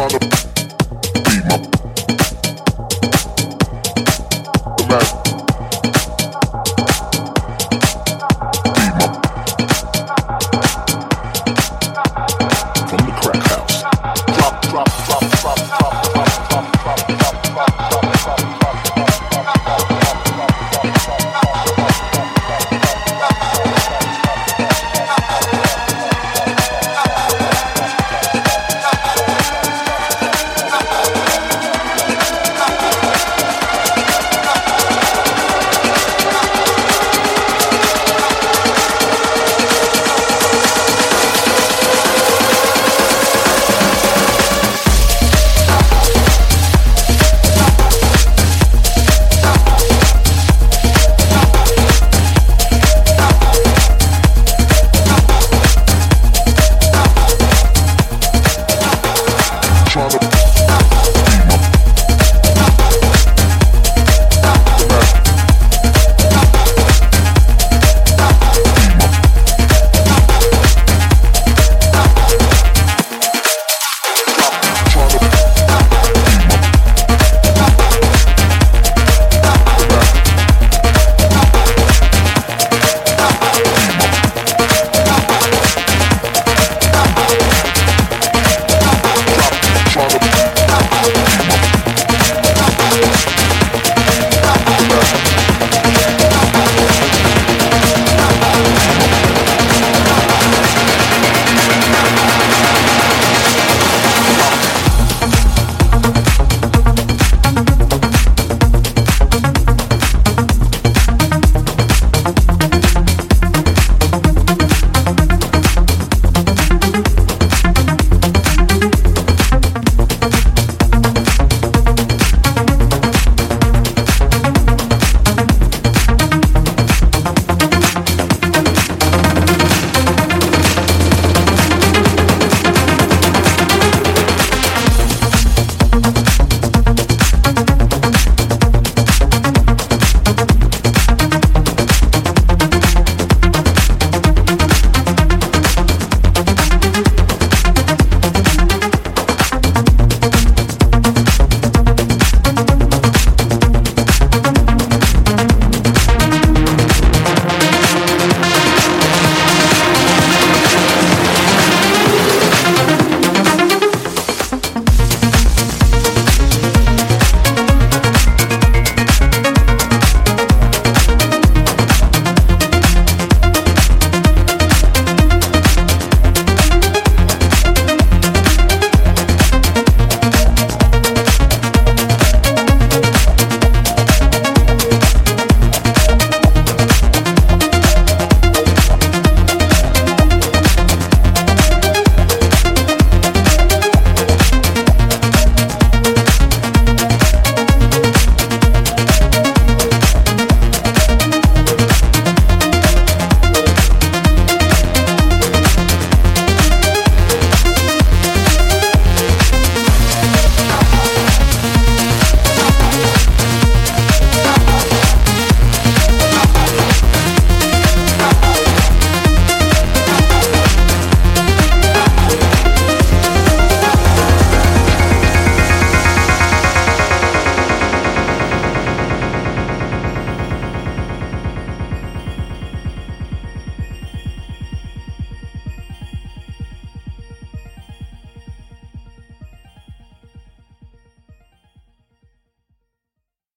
on the